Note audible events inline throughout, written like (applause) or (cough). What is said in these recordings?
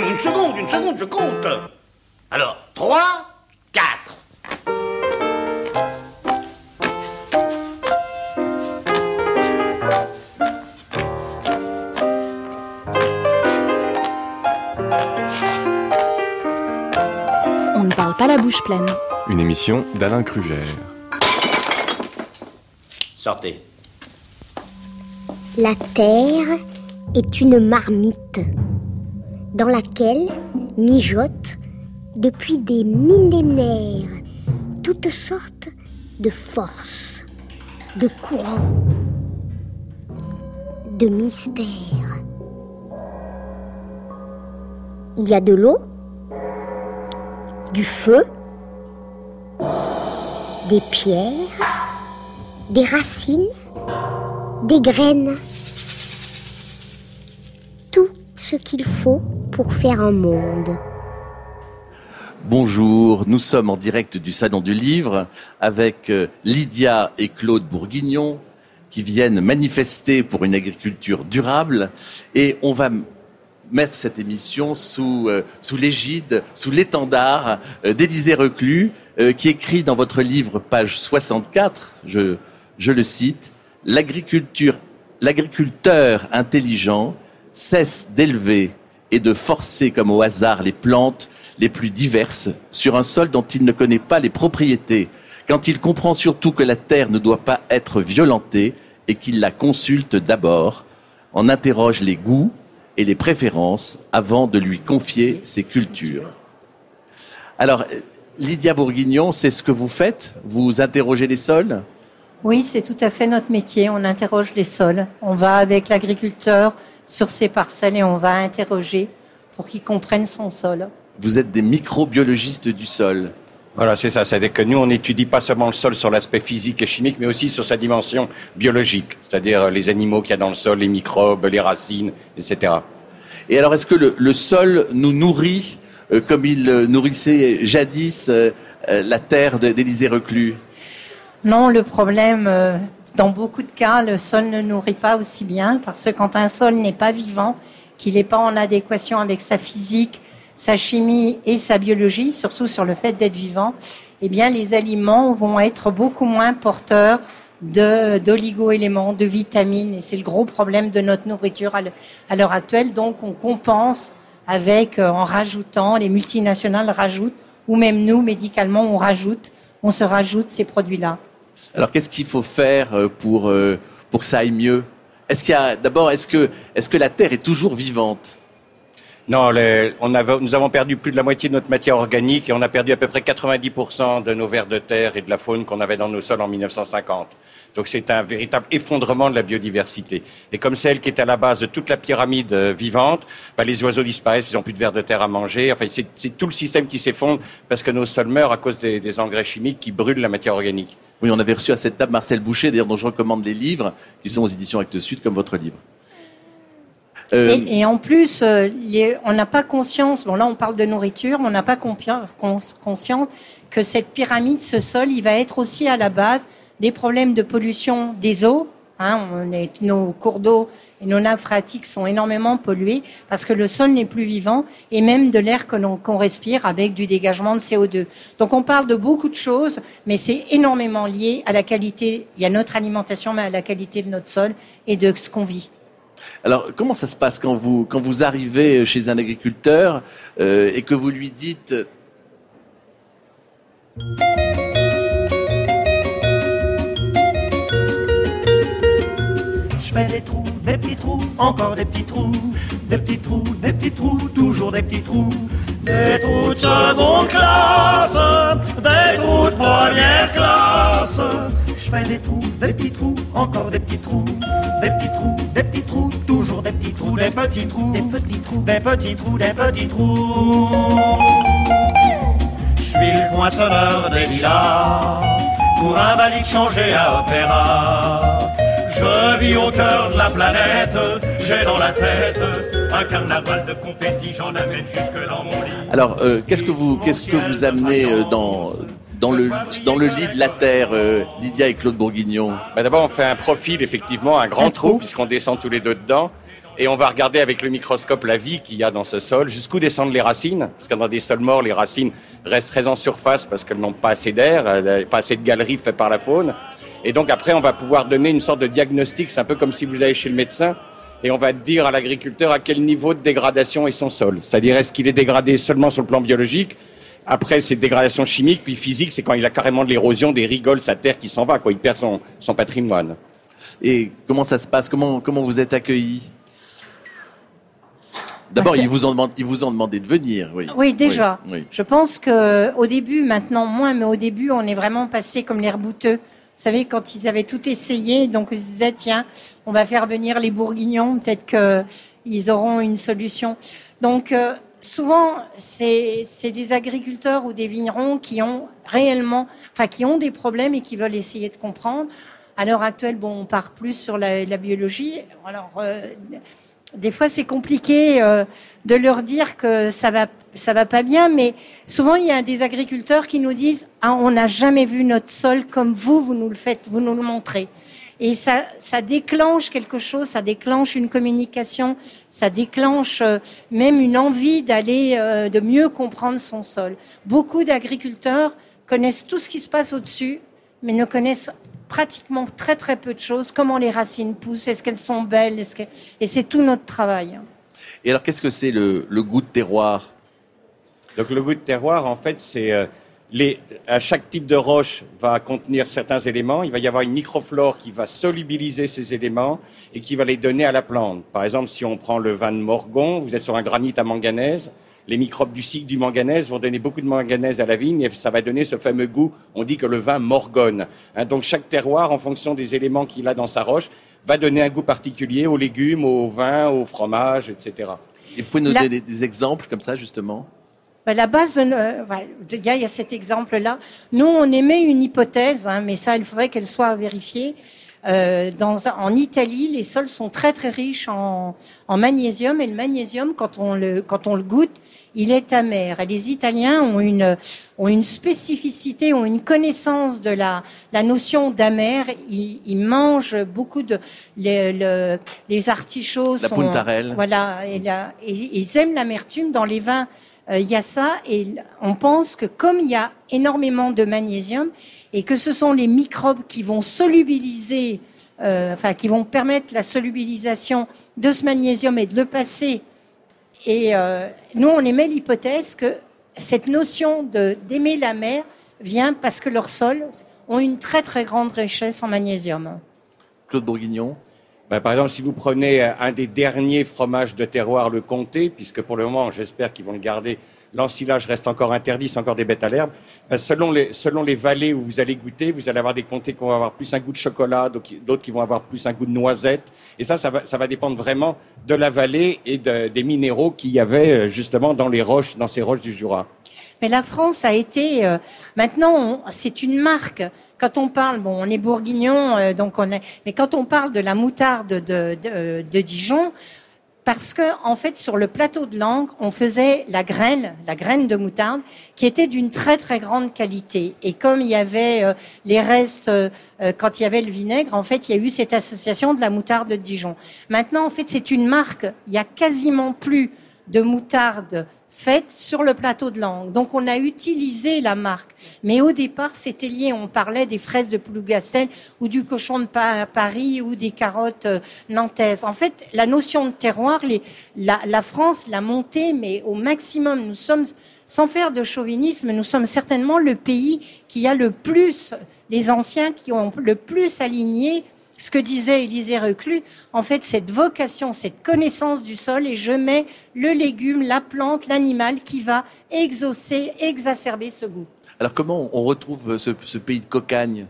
Non, une seconde, une seconde, je compte. Alors, 3, 4. On ne parle pas la bouche pleine. Une émission d'Alain Kruger. Sortez. La Terre est une marmite dans laquelle mijotent depuis des millénaires toutes sortes de forces, de courants, de mystères. Il y a de l'eau, du feu, des pierres, des racines, des graines. Ce qu'il faut pour faire un monde. Bonjour, nous sommes en direct du Salon du Livre avec euh, Lydia et Claude Bourguignon qui viennent manifester pour une agriculture durable et on va mettre cette émission sous, euh, sous l'égide, sous l'étendard euh, Reclus euh, qui écrit dans votre livre, page 64, je, je le cite, L'agriculture, l'agriculteur intelligent cesse d'élever et de forcer comme au hasard les plantes les plus diverses sur un sol dont il ne connaît pas les propriétés, quand il comprend surtout que la terre ne doit pas être violentée et qu'il la consulte d'abord, en interroge les goûts et les préférences avant de lui confier ses cultures. Alors, Lydia Bourguignon, c'est ce que vous faites? Vous interrogez les sols? Oui, c'est tout à fait notre métier. On interroge les sols. On va avec l'agriculteur sur ses parcelles et on va interroger pour qu'il comprenne son sol. Vous êtes des microbiologistes du sol. Voilà, c'est ça. C'est-à-dire que nous, on n'étudie pas seulement le sol sur l'aspect physique et chimique, mais aussi sur sa dimension biologique, c'est-à-dire les animaux qu'il y a dans le sol, les microbes, les racines, etc. Et alors, est-ce que le, le sol nous nourrit euh, comme il euh, nourrissait jadis euh, la terre d'Élysée Reclus? Non, le problème, euh, dans beaucoup de cas, le sol ne nourrit pas aussi bien parce que quand un sol n'est pas vivant, qu'il n'est pas en adéquation avec sa physique, sa chimie et sa biologie, surtout sur le fait d'être vivant, eh bien, les aliments vont être beaucoup moins porteurs d'oligo-éléments, de vitamines, et c'est le gros problème de notre nourriture à l'heure actuelle. Donc, on compense avec, euh, en rajoutant, les multinationales rajoutent, ou même nous, médicalement, on rajoute, on se rajoute ces produits-là. Alors, qu'est-ce qu'il faut faire euh, pour, euh, pour que ça aille mieux? Est-ce qu'il y a, d'abord, est-ce que, est-ce que la terre est toujours vivante? Non, les- on nous avons perdu plus de la moitié de notre matière organique et on a perdu à peu près 90% de nos vers de terre et de la faune qu'on avait dans nos sols en 1950. Donc c'est un véritable effondrement de la biodiversité. Et comme c'est elle qui est à la base de toute la pyramide euh, vivante, bah, les oiseaux disparaissent, ils n'ont plus de vers de terre à manger. Enfin, c'est tout le système qui s'effondre parce que nos sols meurent à cause des, des engrais chimiques qui brûlent la matière organique. Oui, on avait reçu à cette table Marcel Boucher, d'ailleurs, dont je recommande les livres, qui sont aux éditions Actes Sud, comme votre livre. Euh, Et, et en plus, euh, on n'a pas conscience, bon là on parle de nourriture, on n'a pas conscience que cette pyramide, ce sol, il va être aussi à la base des problèmes de pollution des eaux. Hein, on est- nos cours d'eau et nos nappes phréatiques sont énormément pollués parce que le sol n'est plus vivant et même de l'air que l'on qu'on respire avec du dégagement de CO2. Donc on parle de beaucoup de choses, mais c'est énormément lié à la qualité, il y a notre alimentation, mais à la qualité de notre sol et de ce qu'on vit. Alors, comment ça se passe quand vous, arrivez chez un agriculteur euh, et que vous lui dites Je fais des trous, des petits trous, encore des petits trous, des petits trous, des petits trous, toujours des petits trous. Des trous de seconde classe, des trous de première classe. Je fais des trous, des petits trous, encore des petits trous, des petits trous, des petits trous, toujours des petits trous, des petits trous, des petits trous, des petits trous, des petits trous. Je suis le poinçonneur des lilas, pour un balique changé à opéra. Je vis au cœur de la planète, j'ai dans la tête un carnaval de confettis, j'en amène jusque dans mon lit. Alors, euh, qu'est-ce que vous, qu'est-ce que vous amenez euh, dans, dans le, dans le lit de la terre, euh, Lydia et Claude Bourguignon Bah, D'abord, on fait un profil, effectivement, un grand trou, puisqu'on descend tous les deux dedans. et on va regarder avec le microscope la vie qu'il y a dans ce sol, jusqu'où descendent les racines, parce que dans des sols morts, les racines restent très en surface parce qu'elles n'ont pas assez d'air, euh, pas assez de galeries faites par la faune. Et donc après, on va pouvoir donner une sorte de diagnostic, c'est un peu comme si vous allez chez le médecin, et on va dire à l'agriculteur à quel niveau de dégradation est son sol. C'est-à-dire, est-ce qu'il est dégradé seulement sur le plan biologique après, c'est dégradation chimique, puis physique, c'est quand il a carrément de l'érosion, des rigoles, sa terre qui s'en va, quoi. Il perd son, son patrimoine. Et comment ça se passe? Comment, comment vous êtes accueillis D'abord, Bah, ils, vous ont demandé, ils vous ont demandé de venir, oui. Oui, déjà. Oui, oui. Je pense que au début, maintenant moins, mais au début, on est vraiment passé comme les rebouteux. Vous savez, quand ils avaient tout essayé, donc ils se disaient, tiens, on va faire venir les bourguignons, peut-être qu'ils auront une solution. Donc, euh, souvent, c'est des agriculteurs ou des vignerons qui ont réellement, enfin, qui ont des problèmes et qui veulent essayer de comprendre. À l'heure actuelle, bon, on part plus sur la, la biologie. Alors, euh, des fois, c'est compliqué euh, de leur dire que ça va, ça va pas bien, mais souvent il y a des agriculteurs qui nous disent ah, on n'a jamais vu notre sol comme vous, vous nous le faites, vous nous le montrez. Et ça, ça déclenche quelque chose, ça déclenche une communication, ça déclenche euh, même une envie d'aller, euh, de mieux comprendre son sol. Beaucoup d'agriculteurs connaissent tout ce qui se passe au-dessus, mais ne connaissent pratiquement très très peu de choses. Comment les racines poussent, est-ce qu'elles sont belles, est-ce que... et c'est tout notre travail. Et alors, qu'est-ce que c'est le, le goût de terroir? Donc le goût de terroir, en fait, c'est euh, les, à chaque type de roche va contenir certains éléments. Il va y avoir une microflore qui va solubiliser ces éléments et qui va les donner à la plante. Par exemple, si on prend le vin de Morgon, vous êtes sur un granit à manganèse. Les microbes du cycle du manganèse vont donner beaucoup de manganèse à la vigne et ça va donner ce fameux goût. On dit que le vin morgonne. Hein, donc chaque terroir, en fonction des éléments qu'il a dans sa roche, va donner un goût particulier aux légumes, au vin, au fromage, etc. Et vous pouvez nous donner des, des exemples comme ça, justement? Ben, la base, de, euh, il y a, il y a cet exemple-là. Nous, on émet une hypothèse, hein, mais ça, il faudrait qu'elle soit vérifiée. Euh, dans, en Italie, les sols sont très très riches en, en magnésium et le magnésium, quand on le, quand on le goûte, il est amer. Et les Italiens ont une, ont une spécificité, ont une connaissance de la, la notion d'amer. Ils, ils mangent beaucoup de les, le- les artichauts. La sont- puntarelle. Voilà, et, la- et ils aiment l'amertume dans les vins. Euh, Il y a ça et on pense que comme il y a énormément de magnésium et que ce sont les microbes qui vont solubiliser, euh, enfin qui vont permettre la solubilisation de ce magnésium et de le passer. Et euh, nous, on émet l'hypothèse que cette notion d'aimer la mer vient parce que leurs sols ont une très très grande richesse en magnésium. Claude Bourguignon Ben, par exemple, si vous prenez euh, un des derniers fromages de terroir, le comté, puisque pour le moment, j'espère qu'ils vont le garder, l'ensilage reste encore interdit, c'est encore des bêtes à l'herbe. ben, selon, les, selon les vallées où vous allez goûter, vous allez avoir des comtés qui vont avoir plus un goût de chocolat, d'autres qui- vont avoir plus un goût de noisette. Et ça, ça va, ça va dépendre vraiment de la vallée et de- des minéraux qu'il y avait euh, justement dans les roches, dans ces roches du Jura. Mais la France a été. euh, maintenant, c'est une marque. Quand on parle, bon, on est bourguignon, euh, donc on est. Mais quand on parle de la moutarde de, de, Dijon, parce que en fait, sur le plateau de Langres, on faisait la graine, la graine de moutarde, qui était d'une très très grande qualité. Et comme il y avait euh, les restes, euh, euh, quand il y avait le vinaigre, en fait, il y a eu cette association de la moutarde de Dijon. Maintenant, en fait, c'est une marque. Il y a quasiment plus de moutarde faite sur le plateau de Langres. Donc on a utilisé la marque. Mais au départ, c'était lié, on parlait des fraises de Plougastel ou du cochon de Pa- Paris ou des carottes euh, nantaises. En fait, la notion de terroir, la France l'a montée, mais au maximum. Nous sommes, sans faire de chauvinisme, nous sommes certainement le pays qui a le plus, les anciens qui ont le plus aligné ce que disait Élisée Reclus, en fait, cette vocation, cette connaissance du sol, et je mets le légume, la plante, l'animal qui va exaucer, exacerber ce goût. Alors, comment on retrouve ce, ce pays de cocagne?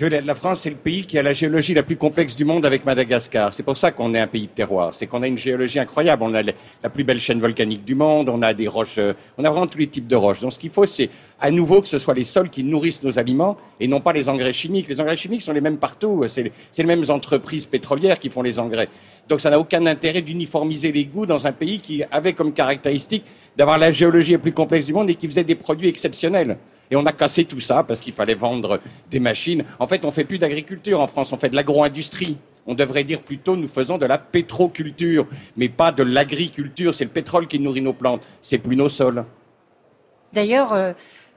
La- France, c'est le pays qui a la géologie la plus complexe du monde avec Madagascar. C'est pour ça qu'on est un pays de terroir. C'est qu'on a une géologie incroyable. On a la plus belle chaîne volcanique du monde. On a des roches. euh, On a vraiment tous les types de roches. Donc, ce qu'il faut, c'est à nouveau que ce soit les sols qui nourrissent nos aliments et non pas les engrais chimiques. Les engrais chimiques sont les mêmes partout. C'est les mêmes entreprises pétrolières qui font les engrais. Donc, ça n'a aucun intérêt d'uniformiser les goûts dans un pays qui avait comme caractéristique d'avoir la géologie la plus complexe du monde et qui faisait des produits exceptionnels. Et on a cassé tout ça parce qu'il fallait vendre des machines. En fait, on fait plus d'agriculture en France, on fait de l'agro-industrie. On devrait dire plutôt nous faisons de la pétroculture, mais pas de l'agriculture. C'est le pétrole qui nourrit nos plantes, c'est plus nos sols. D'ailleurs, euh,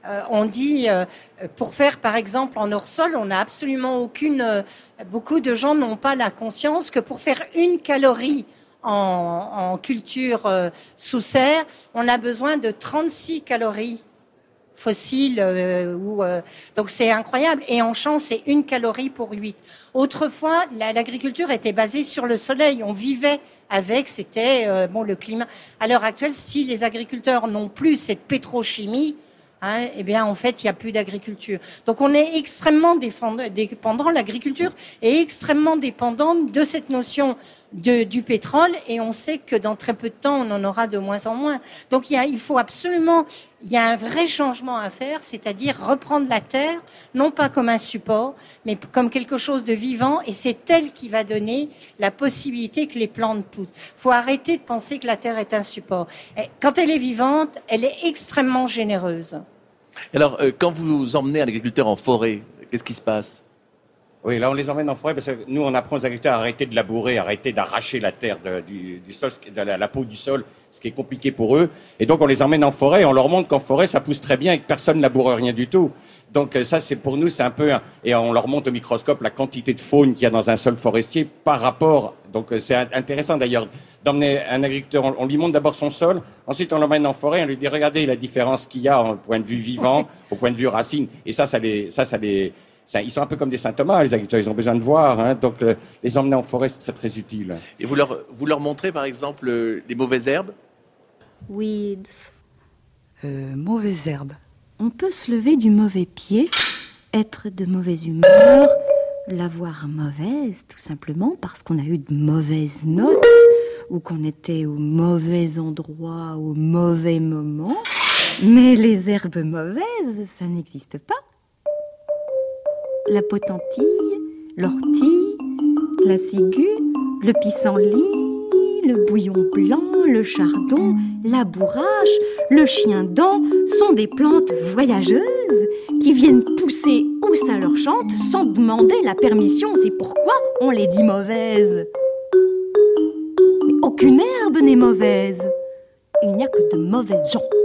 euh, on dit, euh, pour faire par exemple en hors-sol, on n'a absolument aucune. beaucoup de gens n'ont pas la conscience que pour faire une calorie en, culture sous serre, on a besoin de 36 calories fossiles. euh, ou, euh, donc c'est incroyable. Et en champ, c'est une calorie pour 8. Autrefois, la- l'agriculture était basée sur le soleil. On vivait avec, c'était euh, bon le climat. À l'heure actuelle, si les agriculteurs n'ont plus cette pétrochimie, hein, eh bien en fait, il n'y a plus d'agriculture. Donc on est extrêmement dépendant, l'agriculture est extrêmement dépendante de cette notion du pétrole et on sait que dans très peu de temps, on en aura de moins en moins. Donc il, faut absolument, il y a un vrai changement à faire, c'est-à-dire reprendre la terre, non pas comme un support, mais comme quelque chose de vivant et c'est elle qui va donner la possibilité que les plantes poussent. Il faut arrêter de penser que la terre est un support. Quand elle est vivante, elle est extrêmement généreuse. Alors, euh, quand vous emmenez un agriculteur en forêt, qu'est-ce qui se passe? Oui, là on les emmène en forêt parce que nous on apprend aux agriculteurs à arrêter de labourer, arrêter d'arracher la terre de- du, du sol, de la, la peau du sol, ce qui est compliqué pour eux. Et donc on les emmène en forêt, et on leur montre qu'en forêt ça pousse très bien et que personne ne laboure rien du tout. Donc euh, ça c'est pour nous c'est un peu et on leur montre au microscope la quantité de faune qu'il y a dans un sol forestier par rapport. Donc euh, c'est in- intéressant d'ailleurs d'emmener un agriculteur. On, on lui montre d'abord son sol, ensuite on l'emmène en forêt, on lui dit regardez la différence qu'il y a au point de vue vivant, (laughs) au point de vue racine. Et ça ça les ça ça les ça, ils sont un peu comme des saint Thomas, les agriculteurs, ils ont besoin de voir. Hein, donc, euh, les emmener en forêt, c'est très, très utile. Et vous leur, vous leur montrez, par exemple, euh, les mauvaises herbes? Weeds. Euh, mauvaise herbe. On peut se lever du mauvais pied, être de mauvaise humeur, l'avoir mauvaise, tout simplement parce qu'on a eu de mauvaises notes ou qu'on était au mauvais endroit au mauvais moment. Mais les herbes mauvaises, ça n'existe pas. La potentille, l'ortie, la ciguë, le pissenlit, le bouillon blanc, le chardon, la bourrache, le chien dent sont des plantes voyageuses qui viennent pousser où ça leur chante sans demander la permission. C'est pourquoi on les dit mauvaises. Mais aucune herbe n'est mauvaise. Il n'y a que de mauvaises gens.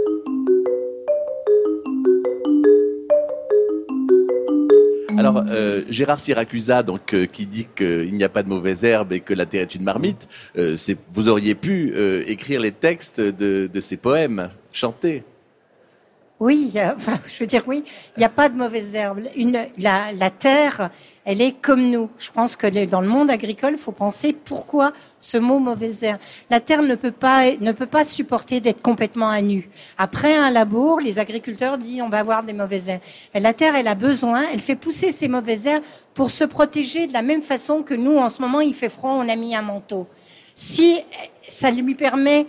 Alors, euh, Gérard Siracusa, donc, euh, qui dit qu'il n'y a pas de mauvaises herbes et que la terre est une marmite, euh, c'est- vous auriez pu euh, écrire les textes de, de ces poèmes, chanter. Oui, enfin, je veux dire oui, il n'y a pas de mauvaises herbes. Une, la, la terre, elle est comme nous. Je pense que dans le monde agricole, il faut penser pourquoi ce mot mauvaise herbe. La terre ne peut pas ne peut pas supporter d'être complètement à nu. Après un labour, les agriculteurs disent on va avoir des mauvaises herbes. La terre, elle a besoin, elle fait pousser ces mauvaises herbes pour se protéger de la même façon que nous en ce moment il fait froid, on a mis un manteau. Si ça lui permet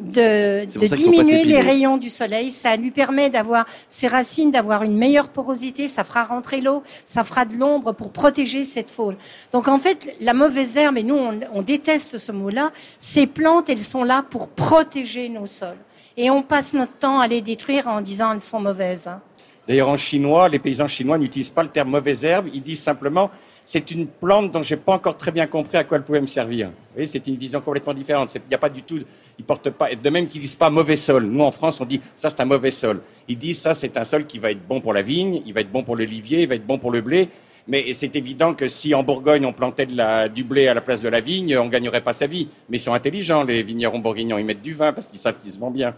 de, diminuer les rayons du soleil, ça lui permet d'avoir ses racines, d'avoir une meilleure porosité, ça fera rentrer l'eau, ça fera de l'ombre pour protéger cette faune. Donc en fait, la mauvaise herbe, et nous on, on déteste ce mot-là, ces plantes, elles sont là pour protéger nos sols. Et on passe notre temps à les détruire en disant elles sont mauvaises. hein. D'ailleurs, en chinois, les paysans chinois n'utilisent pas le terme mauvaise herbe, ils disent simplement c'est une plante dont j'ai pas encore très bien compris à quoi elle pouvait me servir. C'est une vision complètement différente. Il n'y a pas du tout, ils portent pas, de même qu'ils disent pas mauvais sol. Nous, en France, on dit ça c'est un mauvais sol. Ils disent ça c'est un sol qui va être bon pour la vigne, il va être bon pour l'olivier, il va être bon pour le blé. Mais c'est évident que si en Bourgogne on plantait du blé à la place de la vigne, on gagnerait pas sa vie. Mais ils sont intelligents, les vignerons bourguignons. Ils mettent du vin parce qu'ils savent qu'ils se vend bien.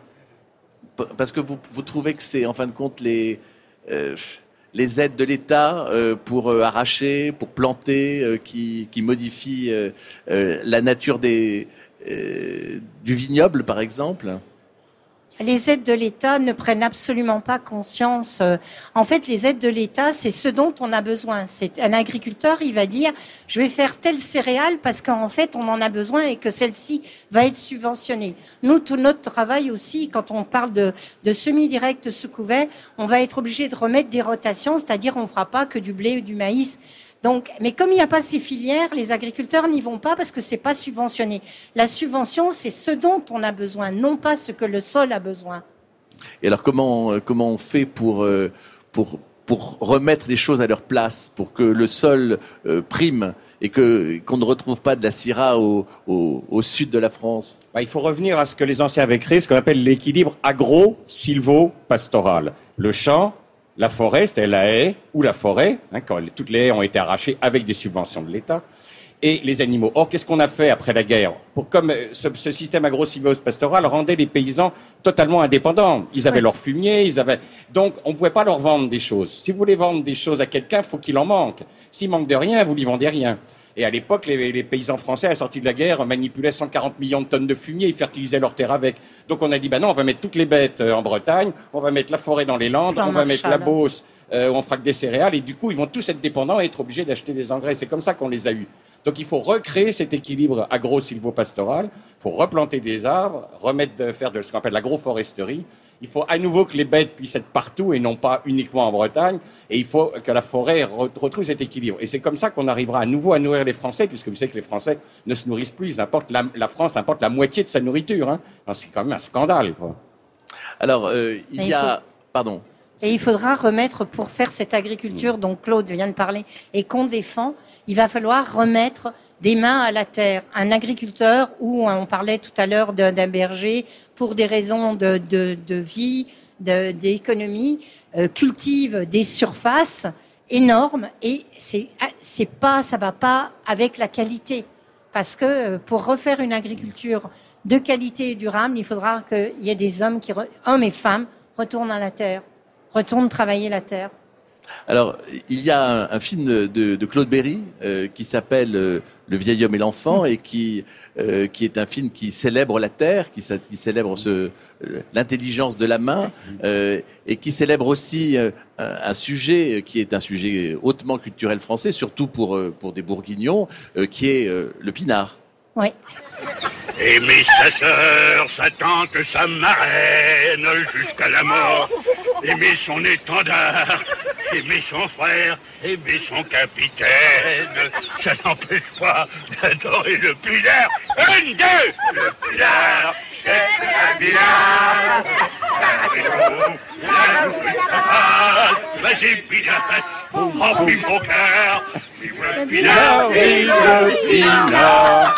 Parce que vous, vous trouvez que c'est, en fin de compte, les, euh, les aides de l'État euh, pour euh, arracher, pour planter, euh, qui, modifient la nature du vignoble, par exemple Les aides de l'État ne prennent absolument pas conscience. euh, En fait, les aides de l'État, c'est ce dont on a besoin. C'est un agriculteur, il va dire, je vais faire telle céréale parce qu'en fait, on en a besoin et que celle-ci va être subventionnée. Nous, tout notre travail aussi, quand on parle de, de semi-direct sous couvert, on va être obligé de remettre des rotations, c'est-à-dire on fera pas que du blé ou du maïs. Donc, mais comme il n'y a pas ces filières, les agriculteurs n'y vont pas parce que c'est pas subventionné. La subvention, c'est ce dont on a besoin, non pas ce que le sol a besoin. Et alors, comment, euh, comment on fait pour, euh, pour pour remettre les choses à leur place, pour que le sol euh, prime et que qu'on ne retrouve pas de la syrah au, au, au sud de la France? Bah, il faut revenir à ce que les anciens avaient créé, ce qu'on appelle l'équilibre agro-silvo-pastoral. Le champ, la forêt, c'était la haie ou la forêt, hein, quand toutes les haies ont été arrachées avec des subventions de l'État, et les animaux. Or, qu'est-ce qu'on a fait après la guerre? Pour comme euh, ce, ce système agro-silvo-pastoral rendait les paysans totalement indépendants. Ils avaient Ouais. leur fumier, ils avaient donc on ne pouvait pas leur vendre des choses. Si vous voulez vendre des choses à quelqu'un, faut qu'il en manque. S'il manque de rien, vous lui vendez rien. Et à l'époque, les, les paysans français, à la sortie de la guerre, manipulaient 140 millions de tonnes de fumier, ils fertilisaient leurs terres avec. Donc on a dit, bah non, on va mettre toutes les bêtes euh, en Bretagne, on va mettre la forêt dans les Landes, Plan on va mettre la. Beauce euh, où on fera que des céréales, et du coup, ils vont tous être dépendants et être obligés d'acheter des engrais. C'est comme ça qu'on les a eus. Donc il faut recréer cet équilibre agro-silvopastoral, il faut replanter des arbres, remettre de, faire de ce qu'on appelle l'agroforesterie. Il faut à nouveau que les bêtes puissent être partout et non pas uniquement en Bretagne. Et il faut que la forêt re- retrouve cet équilibre. Et c'est comme ça qu'on arrivera à nouveau à nourrir les Français, puisque vous savez que les Français ne se nourrissent plus. Ils importent la, la France importe la moitié de sa nourriture. Hein. C'est quand même un scandale. Quoi. Alors, euh, il y a... Pardon. Et il faudra remettre, pour faire cette agriculture dont Claude vient de parler et qu'on défend, il va falloir remettre des mains à la terre. Un agriculteur, où on parlait tout à l'heure d'un berger, pour des raisons de, de, de vie, de- d'économie, euh, cultive des surfaces énormes et c'est pas, ça va pas avec la qualité. Parce que euh, pour refaire une agriculture de qualité et durable, il faudra qu'il y ait des hommes, qui hommes et femmes, retournent à la terre, retournent travailler la terre. Alors, il y a un, un film de, de Claude Berry euh, qui s'appelle euh, Le vieil homme et l'enfant et qui euh, qui est un film qui célèbre la terre, qui, célèbre ce euh, l'intelligence de la main euh, et qui célèbre aussi euh, un, un sujet qui est un sujet hautement culturel français, surtout pour euh, pour des Bourguignons, euh, qui est euh, le pinard. Oui. Aimer sa sœur, sa tante, sa marraine, jusqu'à la mort. Aimer son étendard, aimer son frère, aimer son capitaine. Ça n'empêche pas d'adorer le pinard. Un, deux, le pinard, c'est. La sa face, Vas-y, remplis mon cœur. Vive le vive le.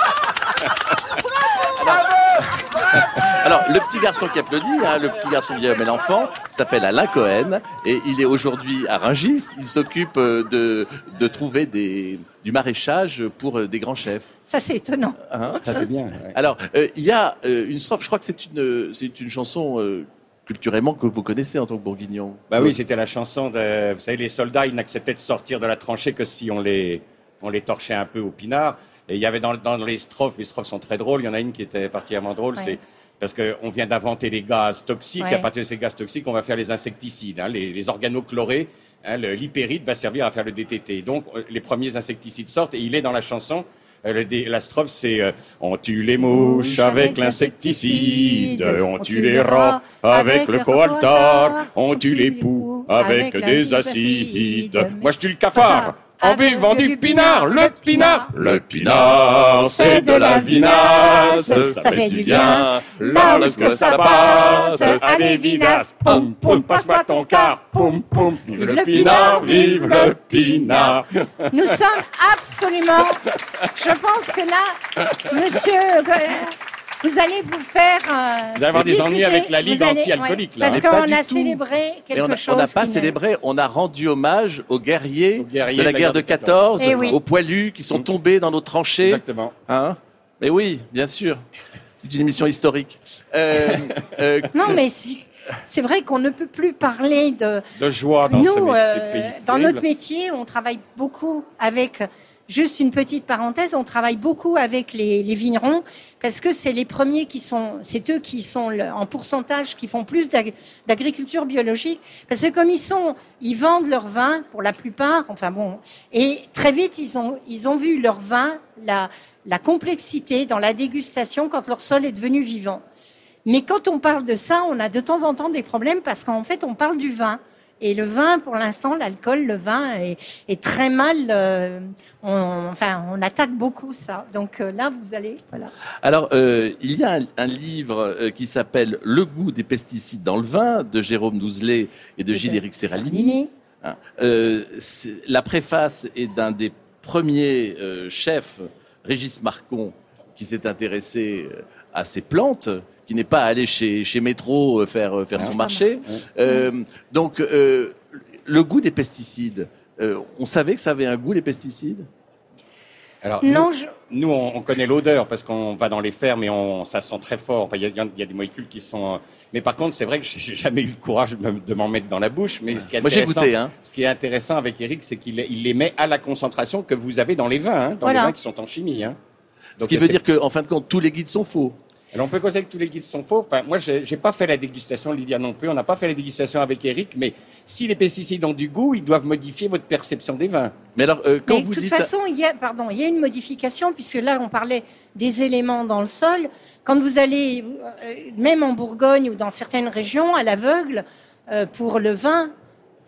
Alors, le petit garçon qui applaudit, hein, le petit garçon vieil homme et l'enfant, s'appelle Alain Cohen et il est aujourd'hui à Rungis. Il s'occupe euh, de, de trouver des, du maraîchage pour euh, des grands chefs. Ça, c'est étonnant. Hein Ça, c'est bien. ouais. Alors, euh, il y a euh, une strophe, je crois que c'est une, c'est une chanson euh, culturellement que vous connaissez en tant que bourguignon. Bah oui, c'était la chanson de, vous savez, les soldats, ils n'acceptaient de sortir de la tranchée que si on les, on les torchait un peu au pinard. Et il y avait dans, dans les strophes, les strophes sont très drôles. Il y en a une qui était particulièrement drôle, Ouais. c'est parce qu'on vient d'inventer les gaz toxiques. Ouais. Et à partir de ces gaz toxiques, on va faire les insecticides, hein, les, les organochlorés. Hein, L'hypérite va servir à faire le DTT. Donc, euh, les premiers insecticides sortent et il est dans la chanson. Euh, le la strophe, c'est euh, On tue les mouches avec l'insecticide, on tue les rats avec le coaltar, on tue les poux avec des acides. Moi, je tue le cafard en buvant du pinard, le pinard. Le pinard, c'est de la vinasse, ça fait du bien. Lorsque ça passe, allez vinasse, poum poum, passe-moi ton quart, poum poum. Vive le pinard, vive le pinard. Nous sommes absolument. Je pense que là, monsieur, vous allez vous faire. euh, Vous allez avoir des discuter. ennuis avec la Ligue anti-alcoolique, ouais, là, Parce qu'on a tout. célébré quelque on a- chose. on n'a pas célébré, on a rendu hommage aux guerriers, Aux guerriers de la guerre de 14, Eh oui. aux poilus qui sont tombés dans nos tranchées. Exactement. Hein? Mais oui, bien sûr. C'est une émission historique. Euh, euh, (laughs) Non, mais c'est. C'est vrai qu'on ne peut plus parler de, De joie dans ce Nous, euh, dans notre métier, on travaille beaucoup avec, juste une petite parenthèse, on travaille beaucoup avec les, les vignerons parce que c'est les premiers qui sont, c'est eux qui sont le- en pourcentage qui font plus d'ag- d'agriculture biologique parce que comme ils sont, ils vendent leur vin pour la plupart, enfin bon, et très vite ils ont, ils ont vu leur vin, la, la complexité dans la dégustation quand leur sol est devenu vivant. Mais quand on parle de ça, on a de temps en temps des problèmes parce qu'en fait, on parle du vin. Et le vin, pour l'instant, l'alcool, le vin est, est très mal. euh, on, enfin, on attaque beaucoup ça. Donc euh, là, vous allez, voilà. Alors, euh, il y a un, un livre qui s'appelle Le goût des pesticides dans le vin de Jérôme Douzelet et de Gilles-Éric Serralini. Hein. La préface est d'un des premiers chefs, Régis Marcon, qui s'est intéressé à ces plantes, qui n'est pas allé chez, chez Métro euh, faire, euh, faire son marché. Euh, donc, euh, le goût des pesticides, euh, on savait que ça avait un goût, les pesticides? Alors, Non, nous, je- nous, on, on connaît l'odeur parce qu'on va dans les fermes et on, ça sent très fort. Enfin, il y a, il y a des molécules qui sont. Mais par contre, c'est vrai que j'ai jamais eu le courage de, me- de m'en mettre dans la bouche. Mais ce qui est Moi, j'ai intéressant, goûté, hein. ce qui est intéressant avec Eric, c'est qu'il il les met à la concentration que vous avez dans les vins, hein, dans Voilà. les vins qui sont en chimie. Hein. Ce Donc, qui veut dire qu'en fin de compte, tous les guides sont faux. Alors on peut causer que tous les guides sont faux. Enfin, moi, j'ai j'ai pas fait la dégustation, Lydia non plus. On n'a pas fait la dégustation avec Eric. Mais si les pesticides ont du goût, ils doivent modifier votre perception des vins. Mais alors, euh, quand Mais vous de toute dites... façon, il y a, pardon, il y a une modification puisque là, on parlait des éléments dans le sol. Quand vous allez, euh, même en Bourgogne ou dans certaines régions, à l'aveugle, euh, pour le vin,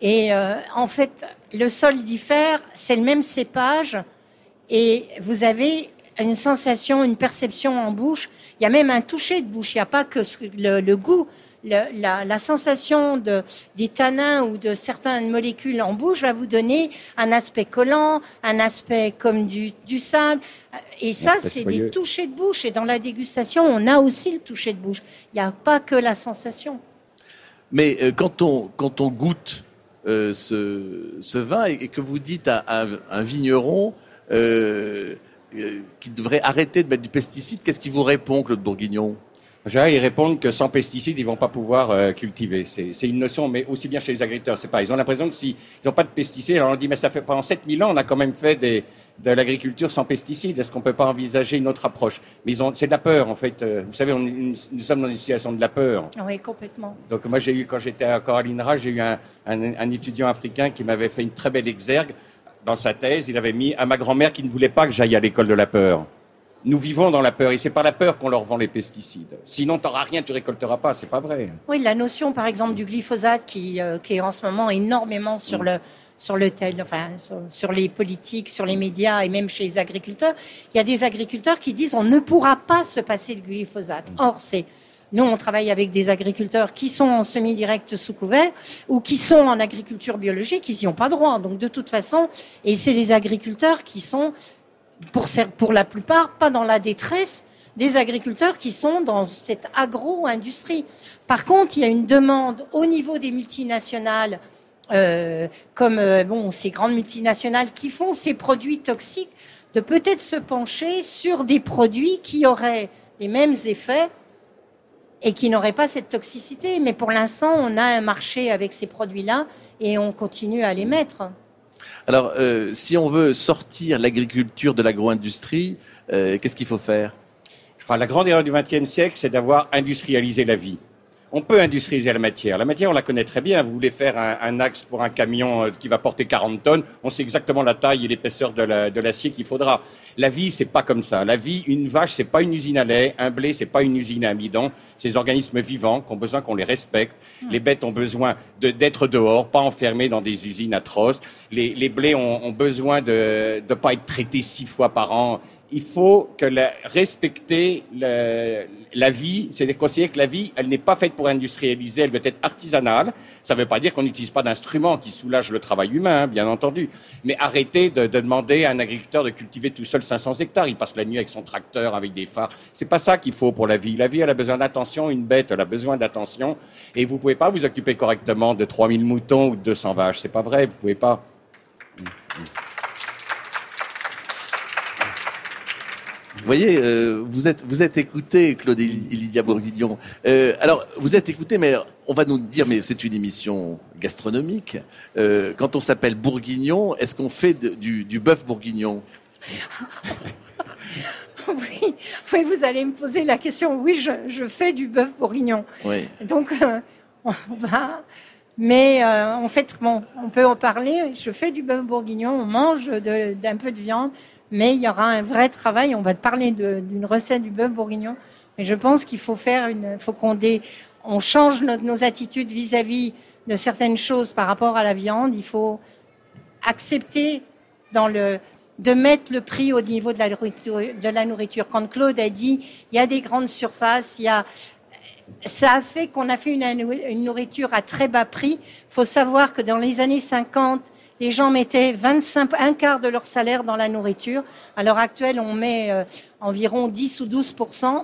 et euh, en fait, le sol diffère, c'est le même cépage, et vous avez une sensation, une perception en bouche. Il y a même un toucher de bouche. Il n'y a pas que ce- le, le goût, le- la, la sensation de, des tanins ou de certaines molécules en bouche va vous donner un aspect collant, un aspect comme du, du sable. Et ça, c'est des touchés de bouche. Et dans la dégustation, on a aussi le toucher de bouche. Il n'y a pas que la sensation. Mais euh, quand, on, quand on goûte euh, ce, ce vin et, et que vous dites à, à un- vigneron euh, qu'il devrait arrêter de mettre du pesticide, qu'est-ce qu'il vous répond, Claude Bourguignon? Ils répondent que sans pesticides, ils vont pas pouvoir euh, cultiver. C'est une notion, mais aussi bien chez les agriculteurs. C'est pas. Ils ont l'impression que s'ils n'ont pas de pesticides, alors on dit mais ça fait pendant 7000 ans, on a quand même fait des, de l'agriculture sans pesticides. Est-ce qu'on peut pas envisager une autre approche? Mais ils ont, c'est de la peur en fait. Euh, Vous savez, on, nous sommes dans une situation de la peur. Oui, complètement. Donc moi j'ai eu quand j'étais encore à l'INRA, j'ai eu un, un- un étudiant africain qui m'avait fait une très belle exergue dans sa thèse. Il avait mis à ma grand-mère qui ne voulait pas que j'aille à l'école de la peur. Nous vivons dans la peur et c'est par la peur qu'on leur vend les pesticides. Sinon t'auras rien, tu récolteras pas. C'est pas vrai. Oui, la notion, par exemple, du glyphosate qui, euh, qui est en ce moment énormément sur le sur le tel, enfin sur, sur les politiques, sur les médias et même chez les agriculteurs. Il y a des agriculteurs qui disent on ne pourra pas se passer de glyphosate. Or, c'est nous, on travaille avec des agriculteurs qui sont en semi-direct sous couvert ou qui sont en agriculture biologique, ils n'y ont pas droit. Donc, de toute façon, et c'est les agriculteurs qui sont pour, la plupart, pas dans la détresse des agriculteurs qui sont dans cette agro-industrie. Par contre, il y a une demande au niveau des multinationales, euh, comme euh, bon, ces grandes multinationales qui font ces produits toxiques, de peut-être se pencher sur des produits qui auraient les mêmes effets et qui n'auraient pas cette toxicité. Mais pour l'instant, on a un marché avec ces produits-là et on continue à les mettre. Alors, euh, si on veut sortir l'agriculture de l'agro-industrie, euh, qu'est-ce qu'il faut faire? Je crois que la grande erreur du XXe siècle, c'est d'avoir industrialisé la vie. On peut industrialiser la matière. La matière, on la connaît très bien. Vous voulez faire un, un axe pour un camion euh, qui va porter 40 tonnes, on sait exactement la taille et l'épaisseur de la- de l'acier qu'il faudra. La vie, c'est pas comme ça. La vie, une vache, c'est pas une usine à lait. Un blé, c'est pas une usine à amidon. Des organismes vivants qui ont besoin qu'on les respecte. Les bêtes ont besoin de- d'être dehors, pas enfermées dans des usines atroces. Les, les blés ont, ont besoin de ne pas être traités six fois par an il faut respecter la vie, c'est de considérer que la vie, elle n'est pas faite pour industrialiser, elle doit être artisanale. Ça ne veut pas dire qu'on n'utilise pas d'instruments qui soulagent le travail humain, hein, bien entendu. Mais arrêtez de, de demander à un agriculteur de cultiver tout seul 500 hectares. Il passe la nuit avec son tracteur, avec des phares. C'est pas ça qu'il faut pour la vie. La vie, elle a besoin d'attention. Une bête, elle a besoin d'attention. Et vous pouvez pas vous occuper correctement de 3000 moutons ou de 200 vaches. C'est pas vrai. Vous pouvez pas. Vous voyez, euh, vous êtes vous êtes écouté, Claude et Lydia Bourguignon. Euh, alors, vous êtes écouté, mais on va nous dire, mais c'est une émission gastronomique. Euh, quand on s'appelle Bourguignon, est-ce qu'on fait de- du, du bœuf bourguignon? (laughs) Oui, oui, vous allez me poser la question. Oui, je, je fais du bœuf bourguignon. Oui. Donc, on va. Mais euh, en fait, bon, on peut en parler. Je fais du bœuf bourguignon, on mange d'un peu de viande, mais il y aura un vrai travail. On va te parler d'une recette du bœuf bourguignon. Mais je pense qu'il faut faire une, faut qu'on dé, on change nos, nos attitudes vis-à-vis de certaines choses par rapport à la viande. Il faut accepter dans le de mettre le prix au niveau de la nourriture. De la nourriture. Quand Claude a dit, il y a des grandes surfaces, il y a ça a fait qu'on a fait une, nourriture à très bas prix. Il faut savoir que dans les années 50, les gens mettaient 25, un quart de leur salaire dans la nourriture. À l'heure actuelle, on met euh, environ 10 ou 12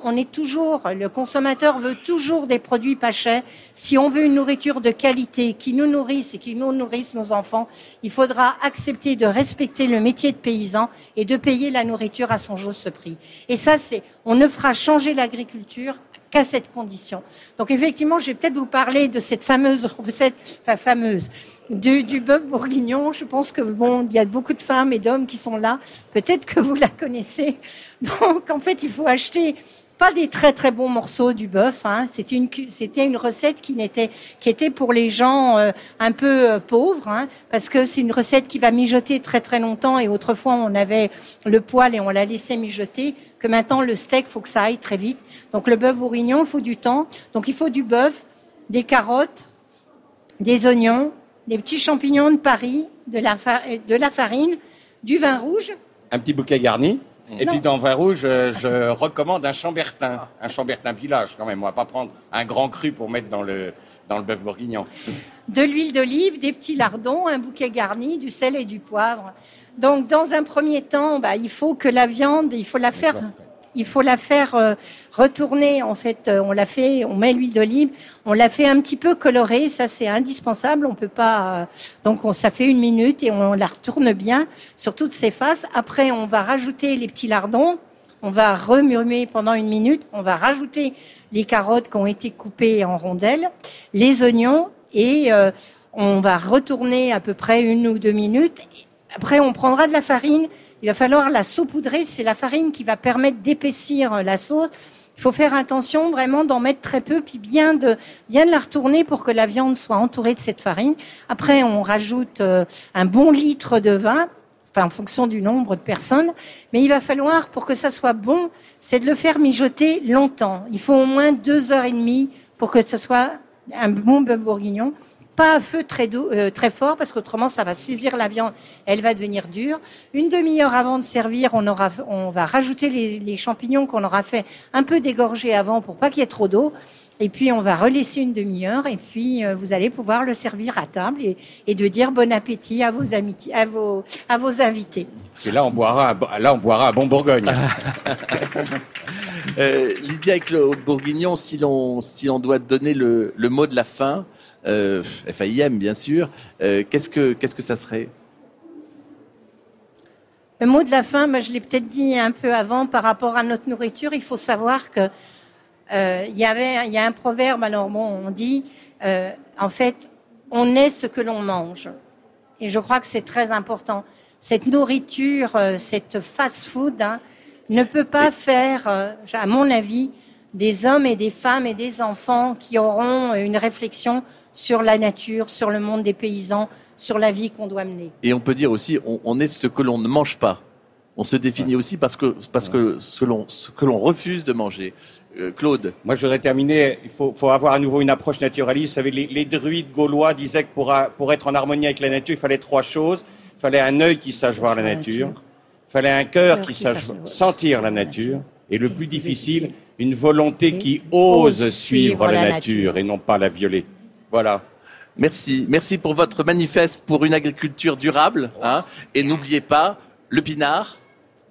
On est toujours, le consommateur veut toujours des produits pas chers. Si on veut une nourriture de qualité qui nous nourrisse et qui nous nourrisse nos enfants, il faudra accepter de respecter le métier de paysan et de payer la nourriture à son juste prix. Et ça, c'est, on ne fera changer l'agriculture qu'à cette condition. Donc effectivement, je vais peut-être vous parler de cette fameuse recette, enfin fameuse, du, du bœuf bourguignon. Je pense que bon, il y a beaucoup de femmes et d'hommes qui sont là. Peut-être que vous la connaissez. (laughs) Donc en fait, il faut acheter pas des très très bons morceaux du bœuf. Hein. C'était une c'était une recette qui n'était qui était pour les gens euh, un peu euh, pauvres, hein, parce que c'est une recette qui va mijoter très très longtemps. Et autrefois on avait le poêle et on la laissait mijoter. Que maintenant le steak faut que ça aille très vite. Donc le bœuf bourguignon, faut du temps. Donc il faut du bœuf, des carottes, des oignons, des petits champignons de Paris, de la farine, du vin rouge. Un petit bouquet garni. Et puis dans vin rouge, euh, je, recommande un chambertin, un chambertin village quand même. On va pas prendre un grand cru pour mettre dans le dans le bœuf bourguignon. De l'huile d'olive, des petits lardons, un bouquet garni, du sel et du poivre. Donc dans un premier temps, bah, il faut que la viande, il faut la faire il faut la faire euh, retourner. En fait, euh, on la fait, on met l'huile d'olive, on la fait un petit peu colorée. Ça, c'est indispensable. On peut pas. Euh, donc, on, ça fait une minute et on la retourne bien sur toutes ses faces. Après, on va rajouter les petits lardons. On va remuer pendant une minute. On va rajouter les carottes qui ont été coupées en rondelles, les oignons et on va retourner à peu près une ou deux minutes. Après, on prendra de la farine il va falloir la saupoudrer. C'est la farine qui va permettre d'épaissir la sauce. Il faut faire attention vraiment d'en mettre très peu, puis bien de bien de la retourner pour que la viande soit entourée de cette farine. Après, on rajoute euh, un bon litre de vin, enfin en fonction du nombre de personnes. Mais il va falloir, pour que ça soit bon, c'est de le faire mijoter longtemps. Il faut au moins deux heures et demie pour que ce soit un bon bœuf bourguignon pas à feu très, euh, très fort parce qu'autrement ça va saisir la viande, elle va devenir dure. Une demi-heure avant de servir, on, aura, on va rajouter les, champignons qu'on aura fait un peu dégorger avant pour pas qu'il y ait trop d'eau. Et puis on va relaisser une demi-heure et puis euh, vous allez pouvoir le servir à table et, de dire bon appétit à vos, amis, à vos, à vos invités. Et là on boira, là on boira un bon Bourgogne. (laughs) (laughs) euh, Lydia et Claude Bourguignon, si l'on si l'on doit donner le, le mot de la fin, euh, FAIM bien sûr, euh, qu'est-ce que qu'est-ce que ça serait? Le mot de la fin, bah, je l'ai peut-être dit un peu avant par rapport à notre nourriture. Il faut savoir que euh, il y avait il y a un proverbe. Alors bon, on dit euh, en fait, on est ce que l'on mange, et je crois que c'est très important. Cette nourriture, cette fast-food, hein, ne peut pas faire, à mon avis, des hommes et des femmes et des enfants qui auront une réflexion sur la nature, sur le monde des paysans, sur la vie qu'on doit mener. Et on peut dire aussi, on, est ce que l'on ne mange pas. On se définit aussi parce que, parce que ce, que l'on refuse de manger. Euh, Claude Moi, je voudrais terminer. Il faut, faut, avoir à nouveau une approche naturaliste. Vous savez, les, les druides gaulois disaient que pour, pour, être en harmonie avec la nature, il fallait trois choses. Il fallait un œil qui sache voir la nature. Il fallait un cœur qui sache sentir la nature. Et le plus difficile, une volonté qui ose suivre la nature et non pas la violer. Voilà. Merci. Merci pour votre manifeste pour une agriculture durable. Hein. Et n'oubliez pas, le pinard.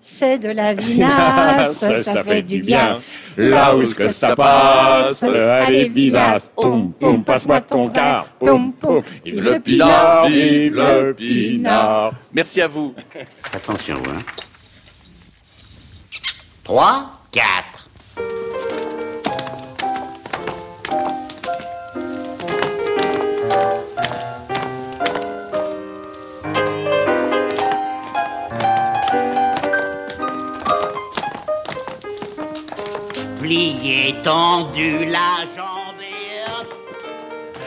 C'est de la vinasse, (laughs) ça, fait, du bien. Là où que ça passe, allez vinasse, poum, poum, passe-moi ton car, poum, poum. Vive le pinard, vive le pinard. Merci à vous. Attention, hein. 3, 4. Plié, tendu, la jambe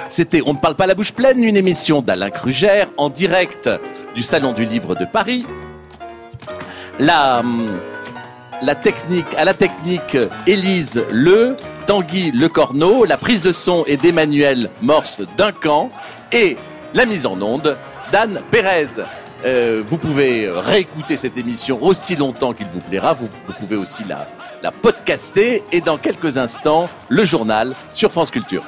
C'était On ne parle pas la bouche pleine, une émission d'Alain Crugère en direct du Salon du Livre de Paris. La, hum, la technique, à la technique, Élise Le, Tanguy Le Corneau, la prise de son est d'Emmanuel Morse Duncan et la mise en onde d'Anne Pérez. Euh, vous pouvez réécouter cette émission aussi longtemps qu'il vous plaira. Vous, vous pouvez aussi la, la podcaster et dans quelques instants, le journal sur France Culture.